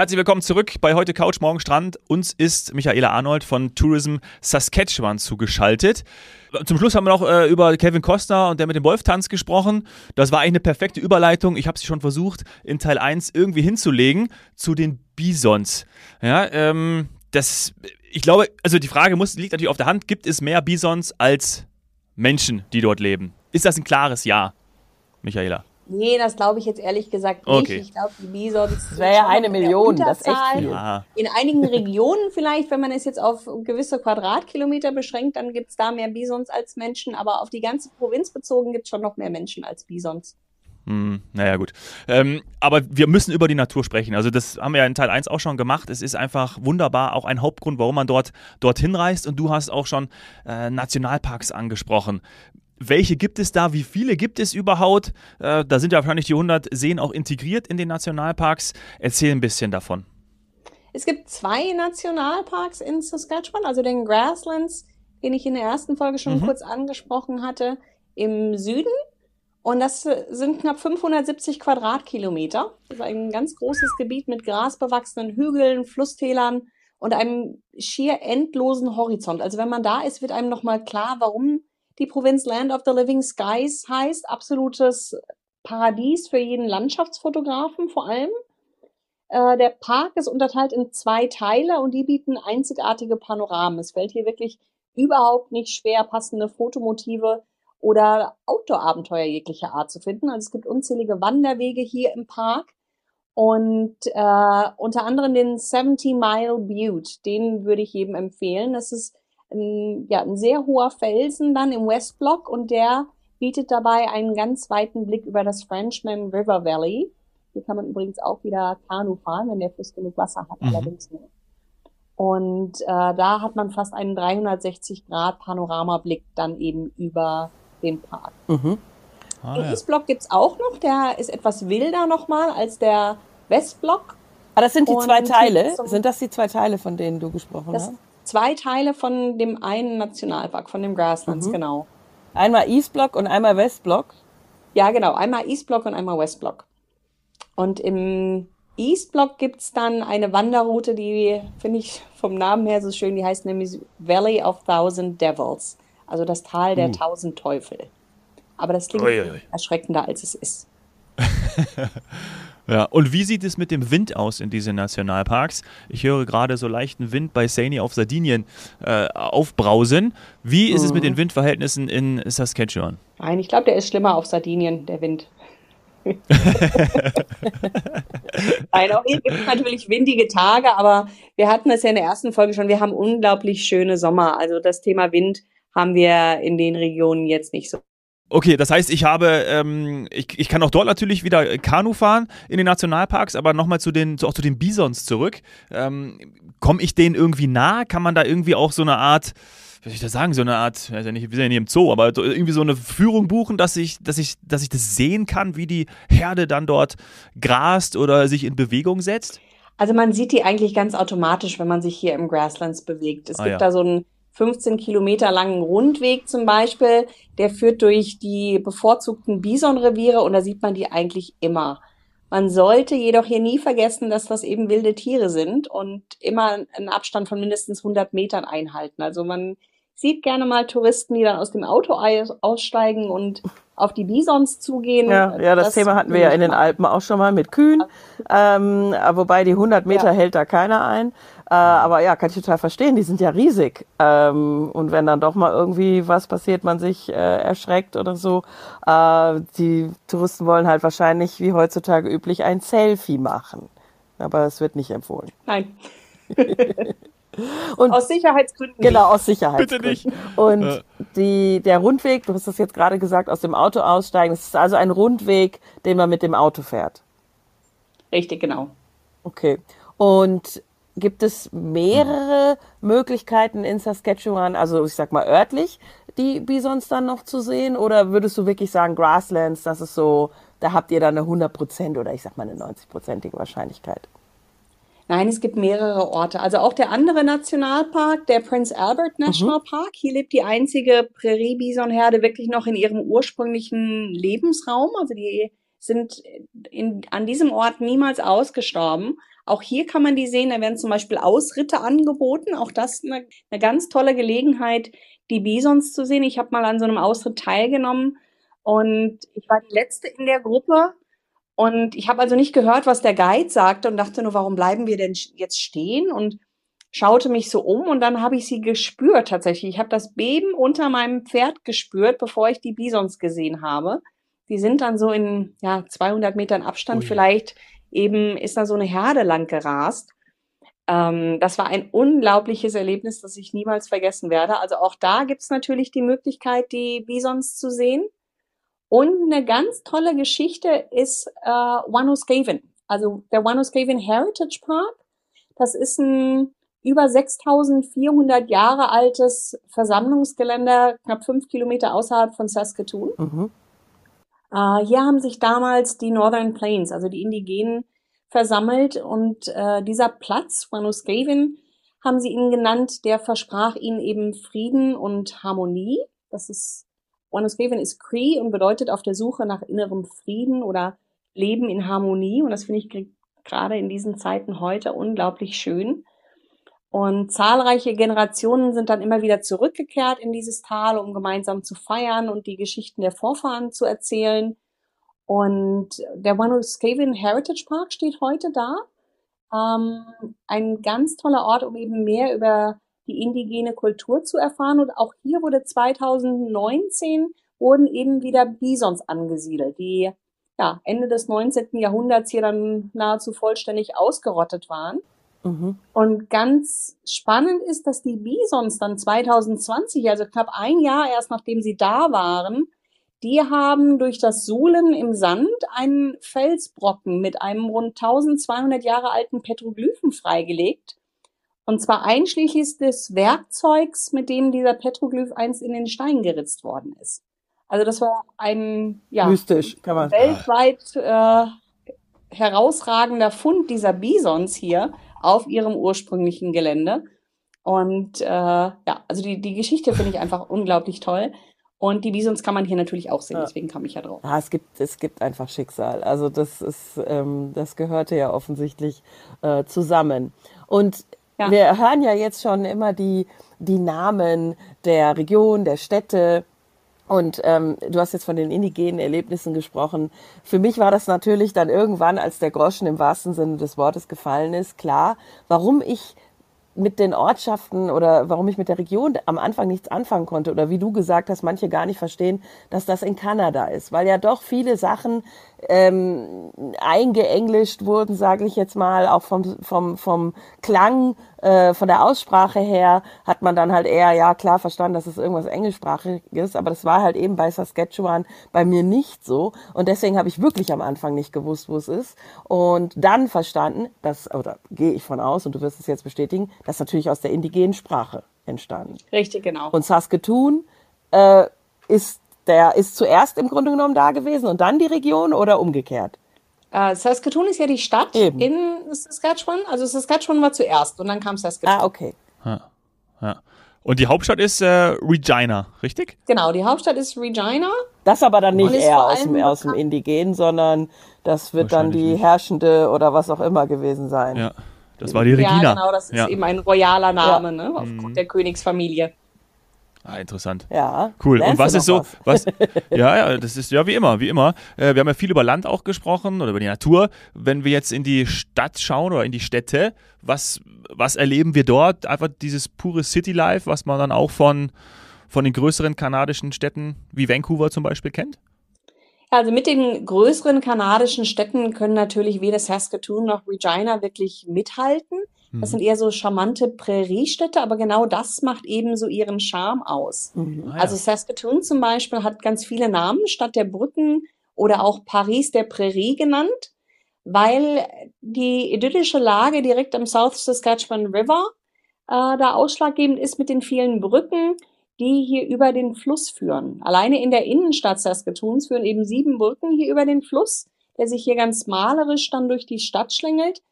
Herzlich willkommen zurück bei heute Couch Morgen Strand. Uns ist Michaela Arnold von Tourism Saskatchewan zugeschaltet. Zum Schluss haben wir noch äh, über Kevin Costner und der mit dem Wolf-Tanz gesprochen. Das war eigentlich eine perfekte Überleitung. Ich habe sie schon versucht, in Teil 1 irgendwie hinzulegen zu den Bisons. Ja, ähm, das, ich glaube, also die Frage muss, liegt natürlich auf der Hand, gibt es mehr Bisons als Menschen, die dort leben? Ist das ein klares Ja, Michaela? Nee, das glaube ich jetzt ehrlich gesagt nicht. Okay. Ich glaube, die Bisons. Das wäre ja eine Million, das ist echt viel. In einigen Regionen vielleicht, wenn man es jetzt auf gewisse Quadratkilometer beschränkt, dann gibt es da mehr Bisons als Menschen, aber auf die ganze Provinz bezogen gibt es schon noch mehr Menschen als Bisons. Hm, naja, gut. Ähm, aber wir müssen über die Natur sprechen. Also, das haben wir ja in Teil 1 auch schon gemacht. Es ist einfach wunderbar, auch ein Hauptgrund, warum man dort dorthin reist. Und du hast auch schon äh, Nationalparks angesprochen. Welche gibt es da? Wie viele gibt es überhaupt? Äh, da sind ja wahrscheinlich die 100 Seen auch integriert in den Nationalparks. Erzähl ein bisschen davon. Es gibt zwei Nationalparks in Saskatchewan, also den Grasslands, den ich in der ersten Folge schon mhm. kurz angesprochen hatte, im Süden. Und das sind knapp 570 Quadratkilometer. Das ist ein ganz großes Gebiet mit grasbewachsenen Hügeln, Flusstälern und einem schier endlosen Horizont. Also wenn man da ist, wird einem nochmal klar, warum die Provinz Land of the Living Skies heißt. Absolutes Paradies für jeden Landschaftsfotografen vor allem. Äh, der Park ist unterteilt in zwei Teile und die bieten einzigartige Panoramen. Es fällt hier wirklich überhaupt nicht schwer, passende Fotomotive oder Outdoor-Abenteuer jeglicher Art zu finden. Also es gibt unzählige Wanderwege hier im Park und äh, unter anderem den 70 Mile Butte. Den würde ich jedem empfehlen. Das ist ein, ja, ein sehr hoher Felsen dann im Westblock und der bietet dabei einen ganz weiten Blick über das Frenchman River Valley. Hier kann man übrigens auch wieder Kanu fahren, wenn der Fluss genug Wasser hat, mhm. allerdings nicht. Und äh, da hat man fast einen 360 Grad Panoramablick dann eben über den Park. Mhm. Ah, den ja. Eastblock gibt's auch noch, der ist etwas wilder nochmal als der Westblock. Ah, das sind die Und zwei Teile. Sind das die zwei Teile, von denen du gesprochen hast? Zwei Teile von dem einen Nationalpark, von dem Grasslands, mhm. genau. Einmal Eastblock und einmal Westblock? Ja, genau. Einmal Eastblock und einmal Westblock. Und im Eastblock gibt es dann eine Wanderroute, die finde ich vom Namen her so schön, die heißt nämlich Valley of Thousand Devils. Also das Tal der uh. tausend Teufel. Aber das klingt Uiuiui. erschreckender, als es ist. Ja, und wie sieht es mit dem Wind aus in diesen Nationalparks? Ich höre gerade so leichten Wind bei Saini auf Sardinien äh, aufbrausen. Wie ist mhm. es mit den mhm. Windverhältnissen in Saskatchewan? Nein, ich glaube, der ist schlimmer auf Sardinien, der Wind. Nein, auch hier gibt es natürlich windige Tage, aber wir hatten es ja in der ersten Folge schon, wir haben unglaublich schöne Sommer. Also das Thema Wind haben wir in den Regionen jetzt nicht so Okay, das heißt, ich habe, ähm, ich, ich kann auch dort natürlich wieder Kanu fahren in den Nationalparks, aber nochmal zu den, auch zu den Bisons zurück. Ähm, Komme ich denen irgendwie nah? Kann man da irgendwie auch so eine Art, wie soll ich das sagen, so eine Art, weiß ja nicht, wir sind ja nicht im Zoo, aber irgendwie so eine Führung buchen, dass ich, dass ich, dass ich das sehen kann, wie die Herde dann dort grast oder sich in Bewegung setzt? Also man sieht die eigentlich ganz automatisch, wenn man sich hier im Grasslands bewegt. Es ah, gibt ja. da so ein 15 Kilometer langen Rundweg zum Beispiel, der führt durch die bevorzugten Bisonreviere und da sieht man die eigentlich immer. Man sollte jedoch hier nie vergessen, dass das eben wilde Tiere sind und immer einen Abstand von mindestens 100 Metern einhalten. Also man sieht gerne mal Touristen, die dann aus dem Auto aussteigen und auf die Bisons zugehen. Ja, ja das, das Thema hatten wir ja in den Alpen auch schon mal mit Kühen, ähm, wobei die 100 Meter ja. hält da keiner ein. Äh, aber ja, kann ich total verstehen, die sind ja riesig. Ähm, und wenn dann doch mal irgendwie was passiert, man sich äh, erschreckt oder so, äh, die Touristen wollen halt wahrscheinlich, wie heutzutage üblich, ein Selfie machen. Aber es wird nicht empfohlen. Nein. Und aus Sicherheitsgründen. Genau, aus Sicherheitsgründen. Bitte nicht. Und die, der Rundweg, du hast das jetzt gerade gesagt, aus dem Auto aussteigen, das ist also ein Rundweg, den man mit dem Auto fährt. Richtig, genau. Okay. Und Gibt es mehrere Möglichkeiten in Saskatchewan, also ich sag mal örtlich, die Bisons dann noch zu sehen? Oder würdest du wirklich sagen, Grasslands, das ist so, da habt ihr dann eine 100% oder ich sag mal eine 90%ige Wahrscheinlichkeit? Nein, es gibt mehrere Orte. Also auch der andere Nationalpark, der Prince Albert National mhm. Park. Hier lebt die einzige Prärie-Bisonherde wirklich noch in ihrem ursprünglichen Lebensraum. Also die sind in, an diesem Ort niemals ausgestorben. Auch hier kann man die sehen, da werden zum Beispiel Ausritte angeboten. Auch das eine, eine ganz tolle Gelegenheit, die Bisons zu sehen. Ich habe mal an so einem Ausritt teilgenommen und ich war die letzte in der Gruppe. Und ich habe also nicht gehört, was der Guide sagte und dachte nur, warum bleiben wir denn jetzt stehen? Und schaute mich so um und dann habe ich sie gespürt tatsächlich. Ich habe das Beben unter meinem Pferd gespürt, bevor ich die Bisons gesehen habe. Die sind dann so in ja, 200 Metern Abstand Ui. vielleicht eben ist da so eine Herde lang gerast. Ähm, das war ein unglaubliches Erlebnis, das ich niemals vergessen werde. Also auch da gibt's natürlich die Möglichkeit, die Bisons zu sehen. Und eine ganz tolle Geschichte ist äh, Wanuscaven. Also der Wanuscaven Heritage Park. Das ist ein über 6400 Jahre altes Versammlungsgelände, knapp fünf Kilometer außerhalb von Saskatoon. Mhm. Äh, hier haben sich damals die Northern Plains, also die Indigenen, versammelt und äh, dieser Platz, Wanuscaven, haben sie ihn genannt, der versprach ihnen eben Frieden und Harmonie. Das ist, Wanuscaven ist Cree und bedeutet auf der Suche nach innerem Frieden oder Leben in Harmonie und das finde ich gerade in diesen Zeiten heute unglaublich schön. Und zahlreiche Generationen sind dann immer wieder zurückgekehrt in dieses Tal, um gemeinsam zu feiern und die Geschichten der Vorfahren zu erzählen. Und der Wanuscaven Heritage Park steht heute da. Ähm, ein ganz toller Ort, um eben mehr über die indigene Kultur zu erfahren. Und auch hier wurde 2019 wurden eben wieder Bisons angesiedelt, die ja, Ende des 19. Jahrhunderts hier dann nahezu vollständig ausgerottet waren. Mhm. Und ganz spannend ist, dass die Bisons dann 2020, also knapp ein Jahr erst nachdem sie da waren, die haben durch das Suhlen im Sand einen Felsbrocken mit einem rund 1200 Jahre alten Petroglyphen freigelegt. Und zwar einschließlich des Werkzeugs, mit dem dieser Petroglyph einst in den Stein geritzt worden ist. Also das war ein ja, Mystisch, kann man weltweit äh, herausragender Fund dieser Bisons hier auf ihrem ursprünglichen Gelände. Und äh, ja, also die, die Geschichte finde ich einfach unglaublich toll. Und die Bisons kann man hier natürlich auch sehen, deswegen kam ich ja drauf. Ja, es gibt, es gibt einfach Schicksal. Also das ist, ähm, das gehörte ja offensichtlich äh, zusammen. Und ja. wir hören ja jetzt schon immer die, die Namen der Region, der Städte. Und ähm, du hast jetzt von den indigenen Erlebnissen gesprochen. Für mich war das natürlich dann irgendwann, als der Groschen im wahrsten Sinne des Wortes gefallen ist, klar, warum ich mit den Ortschaften oder warum ich mit der Region am Anfang nichts anfangen konnte oder wie du gesagt hast, manche gar nicht verstehen, dass das in Kanada ist, weil ja doch viele Sachen ähm, eingeenglischt wurden, sage ich jetzt mal, auch vom, vom, vom Klang, äh, von der Aussprache her hat man dann halt eher, ja klar, verstanden, dass es irgendwas Englischsprachiges, aber das war halt eben bei Saskatchewan bei mir nicht so und deswegen habe ich wirklich am Anfang nicht gewusst, wo es ist und dann verstanden, dass, oder gehe ich von aus und du wirst es jetzt bestätigen, das natürlich aus der indigenen Sprache entstanden. Richtig, genau. Und Saskatoon äh, ist der ist zuerst im Grunde genommen da gewesen und dann die Region oder umgekehrt? Uh, Saskatoon ist ja die Stadt Eben. in Saskatchewan. Also Saskatchewan war zuerst und dann kam Saskatoon. Ah, okay. Ja. ja. Und die Hauptstadt ist äh, Regina, richtig? Genau, die Hauptstadt ist Regina. Das aber dann nicht eher aus dem, aus dem Indigenen, sondern das wird dann die nicht. herrschende oder was auch immer gewesen sein. Ja, das war die Regina. Ja, genau, das ist ja. eben ein royaler Name, ja. ne, aufgrund mhm. der Königsfamilie. Ah, interessant. Ja. Cool. Und was ist so, was? was ja, ja, das ist ja wie immer, wie immer. Äh, wir haben ja viel über Land auch gesprochen oder über die Natur. Wenn wir jetzt in die Stadt schauen oder in die Städte, was, was erleben wir dort? Einfach dieses pure City Life, was man dann auch von, von den größeren kanadischen Städten wie Vancouver zum Beispiel kennt? Also mit den größeren kanadischen Städten können natürlich weder Saskatoon noch Regina wirklich mithalten. Das sind mhm. eher so charmante Präriestädte, aber genau das macht eben so ihren Charme aus. Mhm. Ah, ja. Also Saskatoon zum Beispiel hat ganz viele Namen, Stadt der Brücken oder auch Paris der Prärie genannt, weil die idyllische Lage direkt am South Saskatchewan River äh, da ausschlaggebend ist mit den vielen Brücken, die hier über den Fluss führen. Alleine in der Innenstadt Saskatoons führen eben sieben Brücken hier über den Fluss, der sich hier ganz malerisch dann durch die Stadt schlängelt.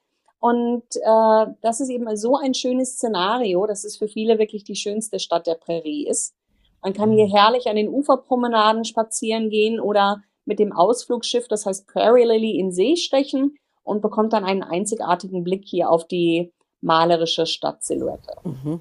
Und äh, das ist eben so ein schönes Szenario, dass es für viele wirklich die schönste Stadt der Prärie ist. Man kann hier mhm. herrlich an den Uferpromenaden spazieren gehen oder mit dem Ausflugsschiff, das heißt Prairie Lily, in See stechen und bekommt dann einen einzigartigen Blick hier auf die malerische Stadtsilhouette. Mhm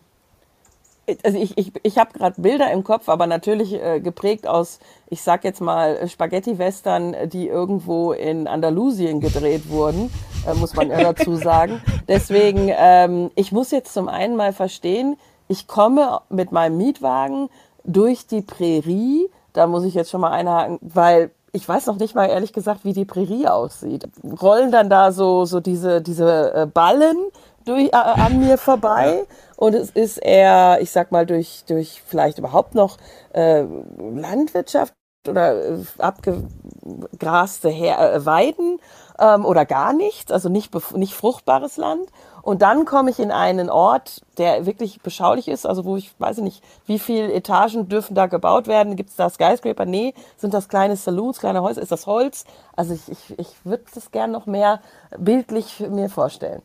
also ich, ich, ich habe gerade Bilder im Kopf, aber natürlich äh, geprägt aus, ich sag jetzt mal, Spaghetti-Western, die irgendwo in Andalusien gedreht wurden, äh, muss man ja dazu sagen. Deswegen, ähm, ich muss jetzt zum einen mal verstehen, ich komme mit meinem Mietwagen durch die Prärie, da muss ich jetzt schon mal einhaken, weil ich weiß noch nicht mal ehrlich gesagt, wie die Prärie aussieht. Rollen dann da so, so diese, diese äh, Ballen durch, äh, an mir vorbei und es ist eher, ich sag mal, durch, durch vielleicht überhaupt noch äh, Landwirtschaft oder äh, abgegraste Her äh, Weiden ähm, oder gar nichts, also nicht, nicht fruchtbares Land. Und dann komme ich in einen Ort, der wirklich beschaulich ist, also wo ich weiß nicht, wie viele Etagen dürfen da gebaut werden. Gibt es da Skyscraper? Nee. Sind das kleine Saloons, kleine Häuser? Ist das Holz? Also ich, ich, ich würde das gern noch mehr bildlich mir vorstellen.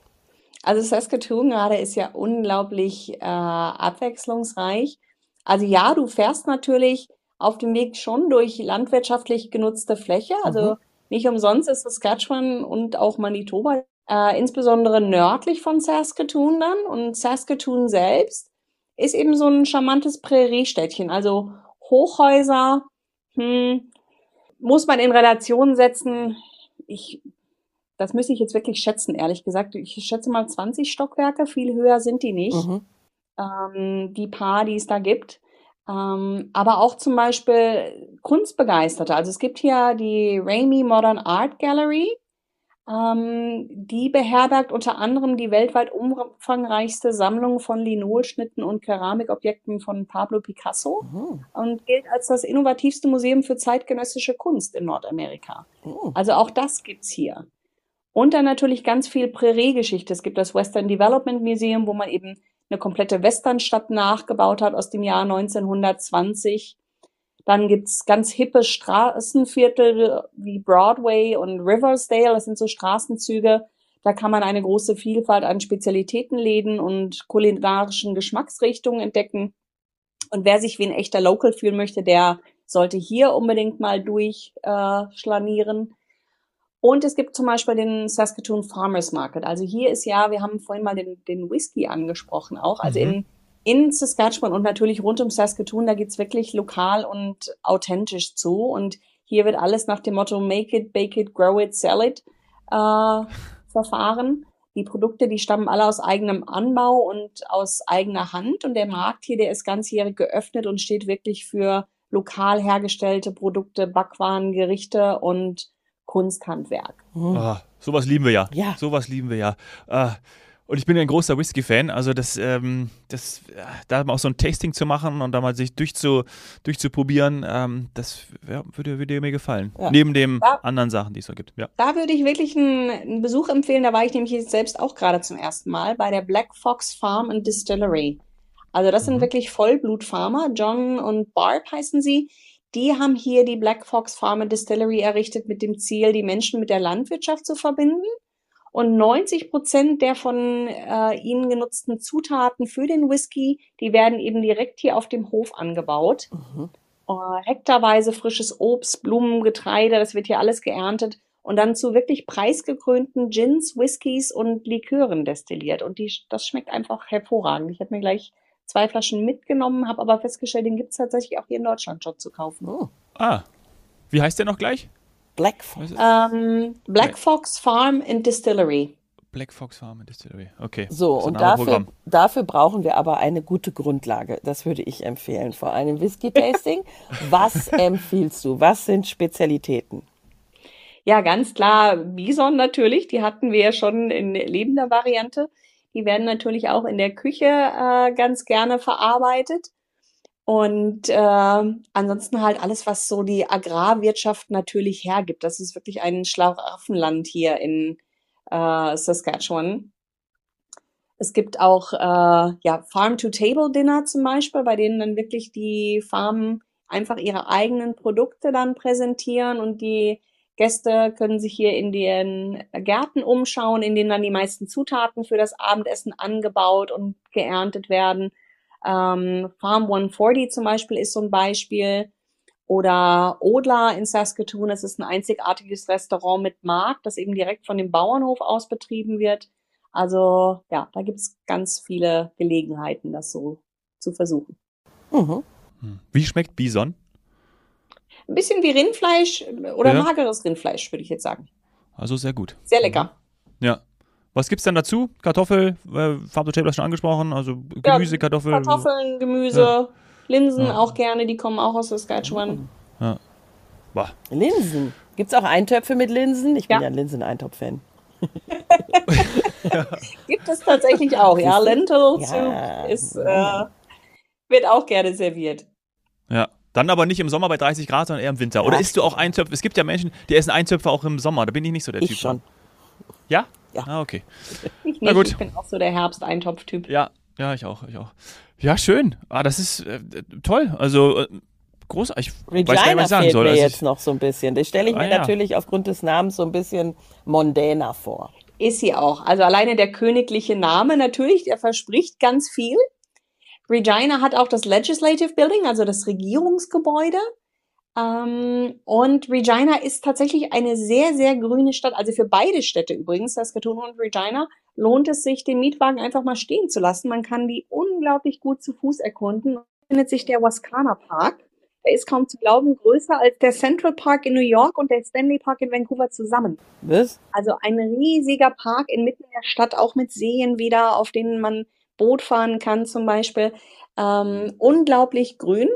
Also Saskatoon gerade ist ja unglaublich äh, abwechslungsreich. Also ja, du fährst natürlich auf dem Weg schon durch landwirtschaftlich genutzte Fläche. Also mhm. nicht umsonst ist Saskatchewan und auch Manitoba äh, insbesondere nördlich von Saskatoon dann. Und Saskatoon selbst ist eben so ein charmantes Präriestädtchen. Also Hochhäuser, hm, muss man in Relation setzen. Ich das müsste ich jetzt wirklich schätzen, ehrlich gesagt. Ich schätze mal 20 Stockwerke, viel höher sind die nicht. Mhm. Ähm, die paar, die es da gibt. Ähm, aber auch zum Beispiel Kunstbegeisterte. Also es gibt hier die Ramey Modern Art Gallery. Ähm, die beherbergt unter anderem die weltweit umfangreichste Sammlung von Linolschnitten und Keramikobjekten von Pablo Picasso mhm. und gilt als das innovativste Museum für zeitgenössische Kunst in Nordamerika. Mhm. Also auch das gibt's hier. Und dann natürlich ganz viel Prärie-Geschichte. Es gibt das Western Development Museum, wo man eben eine komplette Westernstadt nachgebaut hat aus dem Jahr 1920. Dann gibt's ganz hippe Straßenviertel wie Broadway und Riversdale. Das sind so Straßenzüge. Da kann man eine große Vielfalt an Spezialitätenläden und kulinarischen Geschmacksrichtungen entdecken. Und wer sich wie ein echter Local fühlen möchte, der sollte hier unbedingt mal durchschlanieren. Äh, und es gibt zum Beispiel den Saskatoon Farmers Market. Also hier ist ja, wir haben vorhin mal den, den Whisky angesprochen auch. Also mhm. in, in Saskatchewan und natürlich rund um Saskatoon, da geht's wirklich lokal und authentisch zu. Und hier wird alles nach dem Motto Make it, bake it, grow it, sell it äh, verfahren. Die Produkte, die stammen alle aus eigenem Anbau und aus eigener Hand. Und der Markt hier, der ist ganzjährig geöffnet und steht wirklich für lokal hergestellte Produkte, Backwaren, Gerichte und Kunsthandwerk. Mhm. Ah, sowas lieben wir ja. Ja. Sowas lieben wir ja. Ah, und ich bin ja ein großer Whisky-Fan, also das, ähm, das, da mal auch so ein Tasting zu machen und da mal sich durchzu, durchzuprobieren, ähm, das ja, würde, würde mir gefallen. Ja. Neben den anderen Sachen, die es so gibt. Ja. Da würde ich wirklich einen, einen, Besuch empfehlen. Da war ich nämlich selbst auch gerade zum ersten Mal bei der Black Fox Farm and Distillery. Also das mhm. sind wirklich Vollblutfarmer. John und Barb heißen sie. Die haben hier die Black Fox Farm and Distillery errichtet mit dem Ziel, die Menschen mit der Landwirtschaft zu verbinden. Und 90 Prozent der von äh, ihnen genutzten Zutaten für den Whisky, die werden eben direkt hier auf dem Hof angebaut. Mhm. Äh, hektarweise frisches Obst, Blumen, Getreide, das wird hier alles geerntet und dann zu wirklich preisgekrönten Gins, Whiskys und Likören destilliert. Und die, das schmeckt einfach hervorragend. Ich habe mir gleich zwei Flaschen mitgenommen, habe aber festgestellt, den gibt es tatsächlich auch hier in Deutschland schon zu kaufen. Oh. Ah. Wie heißt der noch gleich? Black Fox. Ähm, Black Fox Farm and Distillery. Black Fox Farm and Distillery. Okay. So, und dafür, dafür brauchen wir aber eine gute Grundlage. Das würde ich empfehlen vor einem Whisky-Tasting. Was empfiehlst du? Was sind Spezialitäten? Ja, ganz klar, Bison natürlich. Die hatten wir ja schon in lebender Variante. Die werden natürlich auch in der Küche äh, ganz gerne verarbeitet. Und äh, ansonsten halt alles, was so die Agrarwirtschaft natürlich hergibt. Das ist wirklich ein Schlaraffenland hier in äh, Saskatchewan. Es gibt auch äh, ja, Farm-to-Table-Dinner zum Beispiel, bei denen dann wirklich die Farmen einfach ihre eigenen Produkte dann präsentieren und die Gäste können sich hier in den Gärten umschauen, in denen dann die meisten Zutaten für das Abendessen angebaut und geerntet werden. Ähm, Farm 140 zum Beispiel ist so ein Beispiel. Oder Odla in Saskatoon, das ist ein einzigartiges Restaurant mit Markt, das eben direkt von dem Bauernhof aus betrieben wird. Also ja, da gibt's ganz viele Gelegenheiten, das so zu versuchen. Mhm. Wie schmeckt Bison? Ein bisschen wie Rindfleisch oder ja. mageres Rindfleisch, würde ich jetzt sagen. Also sehr gut. Sehr lecker. Ja. Was gibt's denn dazu? Kartoffel, äh, Fabio Taylor schon angesprochen, also Gemüse, ja, Kartoffeln. Kartoffeln, Gemüse, ja. Linsen auch gerne, die kommen auch aus Saskatchewan. Ja. Boah. Linsen. Gibt's auch Eintöpfe mit Linsen? Ich bin ja, ein Linsen-Eintopf-Fan. Gibt es tatsächlich auch, ja. Lentil Soup ist, äh, wird auch gerne serviert. Ja. Dann aber nicht im Sommer bei 30 Grad, sondern eher im Winter. Oder isst du auch Eintöpfe? Es gibt ja Menschen, die essen Eintöpfe auch im Sommer. Da bin ich nicht so der ich Typ. schon. Ja? Ja. Ah, okay. Ich nicht, Na gut. ich bin auch so der Herbst-Eintopf-Typ. Ja, ja, ich auch, ich auch. Ja, schön. Ah, das ist äh, toll. Also äh, großartig. Ich Regina weiß nicht, was ich sagen soll. mir also jetzt noch so ein bisschen. Das stelle ich ah, mir ja. natürlich aufgrund des Namens so ein bisschen mondäner vor. Ist sie auch. Also alleine der königliche Name natürlich, der verspricht ganz viel. Regina hat auch das Legislative Building, also das Regierungsgebäude. Ähm, und Regina ist tatsächlich eine sehr, sehr grüne Stadt. Also für beide Städte übrigens, Saskatoon und Regina, lohnt es sich, den Mietwagen einfach mal stehen zu lassen. Man kann die unglaublich gut zu Fuß erkunden. Da findet sich der Wascana Park. Der ist kaum zu glauben größer als der Central Park in New York und der Stanley Park in Vancouver zusammen. Was? Also ein riesiger Park inmitten der Stadt, auch mit Seen wieder, auf denen man Boot fahren kann zum Beispiel. Ähm, unglaublich grün.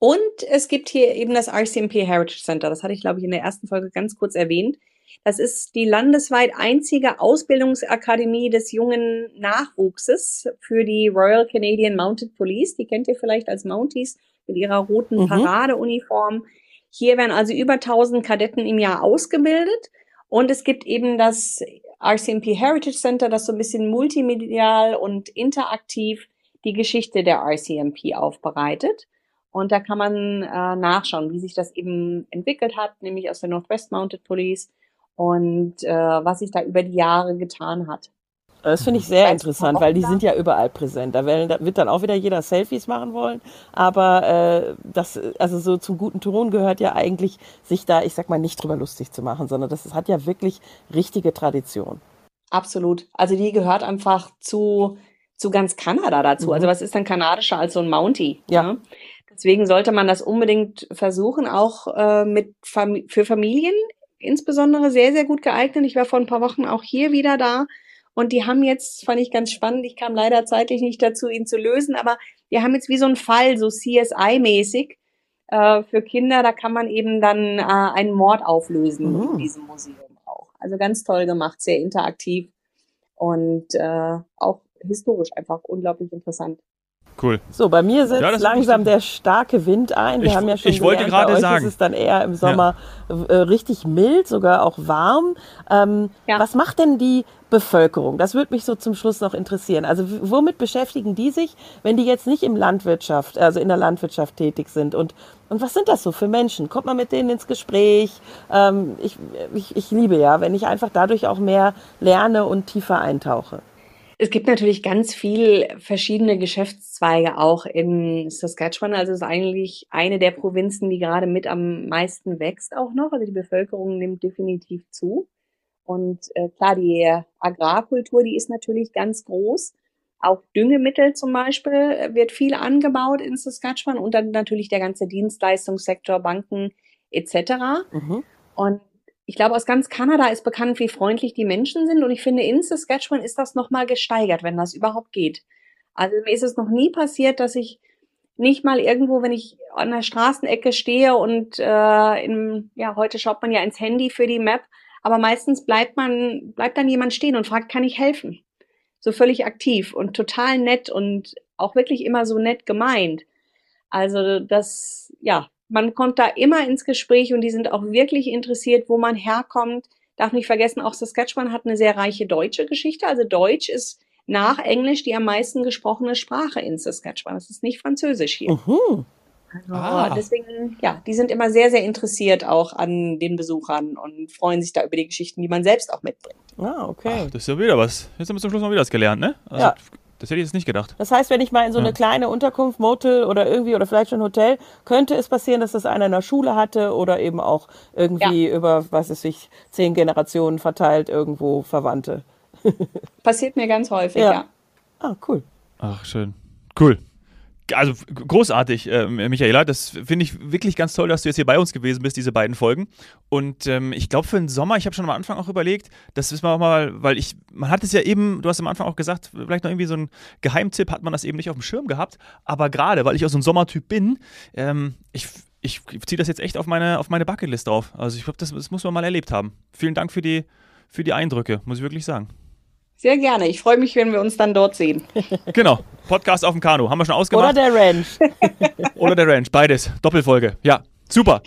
Und es gibt hier eben das RCMP Heritage Center. Das hatte ich, glaube ich, in der ersten Folge ganz kurz erwähnt. Das ist die landesweit einzige Ausbildungsakademie des jungen Nachwuchses für die Royal Canadian Mounted Police. Die kennt ihr vielleicht als Mounties mit ihrer roten mhm. Paradeuniform. Hier werden also über 1000 Kadetten im Jahr ausgebildet. Und es gibt eben das RCMP Heritage Center, das so ein bisschen multimedial und interaktiv die Geschichte der RCMP aufbereitet. Und da kann man äh, nachschauen, wie sich das eben entwickelt hat, nämlich aus der Northwest Mounted Police und äh, was sich da über die Jahre getan hat. Das finde ich sehr interessant, weil die sind ja überall präsent. Da wird dann auch wieder jeder Selfies machen wollen. Aber äh, das, also so zum guten Ton gehört ja eigentlich, sich da, ich sag mal, nicht drüber lustig zu machen, sondern das hat ja wirklich richtige Tradition. Absolut. Also die gehört einfach zu, zu ganz Kanada dazu. Mhm. Also was ist denn kanadischer als so ein Mountie? Ja. ja? Deswegen sollte man das unbedingt versuchen, auch äh, mit Fam für Familien insbesondere sehr, sehr gut geeignet. Ich war vor ein paar Wochen auch hier wieder da und die haben jetzt, fand ich ganz spannend, ich kam leider zeitlich nicht dazu, ihn zu lösen, aber die haben jetzt wie so einen Fall, so CSI-mäßig, äh, für Kinder, da kann man eben dann äh, einen Mord auflösen mhm. in diesem Museum auch. Also ganz toll gemacht, sehr interaktiv und äh, auch historisch einfach unglaublich interessant. Cool. So, bei mir setzt ja, langsam der starke Wind ein. Wir ich, haben ja schon ich wollte gerade sagen, ist es dann eher im Sommer ja. äh, richtig mild, sogar auch warm. Ähm, ja. Was macht denn die Bevölkerung? Das würde mich so zum Schluss noch interessieren. Also womit beschäftigen die sich, wenn die jetzt nicht im Landwirtschaft, also in der Landwirtschaft tätig sind? Und, und was sind das so für Menschen? Kommt man mit denen ins Gespräch? Ähm, ich, ich, ich liebe ja, wenn ich einfach dadurch auch mehr lerne und tiefer eintauche. Es gibt natürlich ganz viel verschiedene Geschäftszweige auch in Saskatchewan. Also es ist eigentlich eine der Provinzen, die gerade mit am meisten wächst auch noch. Also die Bevölkerung nimmt definitiv zu. Und äh, klar, die Agrarkultur, die ist natürlich ganz groß. Auch Düngemittel zum Beispiel äh, wird viel angebaut in Saskatchewan und dann natürlich der ganze Dienstleistungssektor, Banken etc. Mhm. Und ich glaube, aus ganz Kanada ist bekannt, wie freundlich die Menschen sind. Und ich finde, in Saskatchewan ist das nochmal gesteigert, wenn das überhaupt geht. Also mir ist es noch nie passiert, dass ich nicht mal irgendwo, wenn ich an der Straßenecke stehe und äh, in, ja, heute schaut man ja ins Handy für die Map, aber meistens bleibt man, bleibt dann jemand stehen und fragt, kann ich helfen? So völlig aktiv und total nett und auch wirklich immer so nett gemeint. Also das, ja, man kommt da immer ins Gespräch und die sind auch wirklich interessiert, wo man herkommt. Darf nicht vergessen, auch Saskatchewan hat eine sehr reiche deutsche Geschichte. Also Deutsch ist nach Englisch die am meisten gesprochene Sprache in Saskatchewan. Das ist nicht Französisch hier. Mhm. Also ah. deswegen, ja, die sind immer sehr, sehr interessiert auch an den Besuchern und freuen sich da über die Geschichten, die man selbst auch mitbringt. Ah, okay. Ach, das ist ja wieder was. Jetzt haben wir zum Schluss mal wieder was gelernt, ne? Also, ja. Das hätte ich jetzt nicht gedacht. Das heißt, wenn ich mal in so eine kleine Unterkunft, Motel oder irgendwie oder vielleicht schon Hotel, könnte es passieren, dass das einer in der Schule hatte oder eben auch irgendwie über, was es sich, zehn Generationen verteilt irgendwo Verwandte. Passiert mir ganz häufig, ja. Ah, cool. Ach, schön. Cool. Also großartig, äh, Michaela. Das finde ich wirklich ganz toll, dass du jetzt hier bei uns gewesen bist, diese beiden Folgen. Und ähm, ich glaube, für den Sommer, ich habe schon am Anfang auch überlegt, das wissen wir auch mal, weil ich, man hat es ja eben, du hast am Anfang auch gesagt, vielleicht noch irgendwie so ein Geheimtipp, hat man das eben nicht auf dem Schirm gehabt. Aber gerade, weil ich auch so ein Sommertyp bin, ähm, ich, ich ziehe das jetzt echt auf meine, auf meine Bucketlist drauf. Also ich glaube, das, das muss man mal erlebt haben. Vielen Dank für die, für die Eindrücke, muss ich wirklich sagen. Sehr gerne. Ich freue mich, wenn wir uns dann dort sehen. Genau, Podcast auf dem Kanu, haben wir schon ausgemacht. Oder der Ranch. Oder der Ranch, beides. Doppelfolge. Ja, super.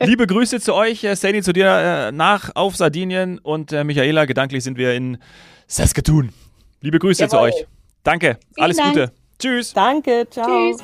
Liebe Grüße zu euch, äh, Sani, zu dir äh, nach auf Sardinien und äh, Michaela, gedanklich sind wir in Saskatoon. Liebe Grüße zu Jawohl. euch. Danke, Vielen alles Dank. Gute. Tschüss. Danke, ciao. Tschüss.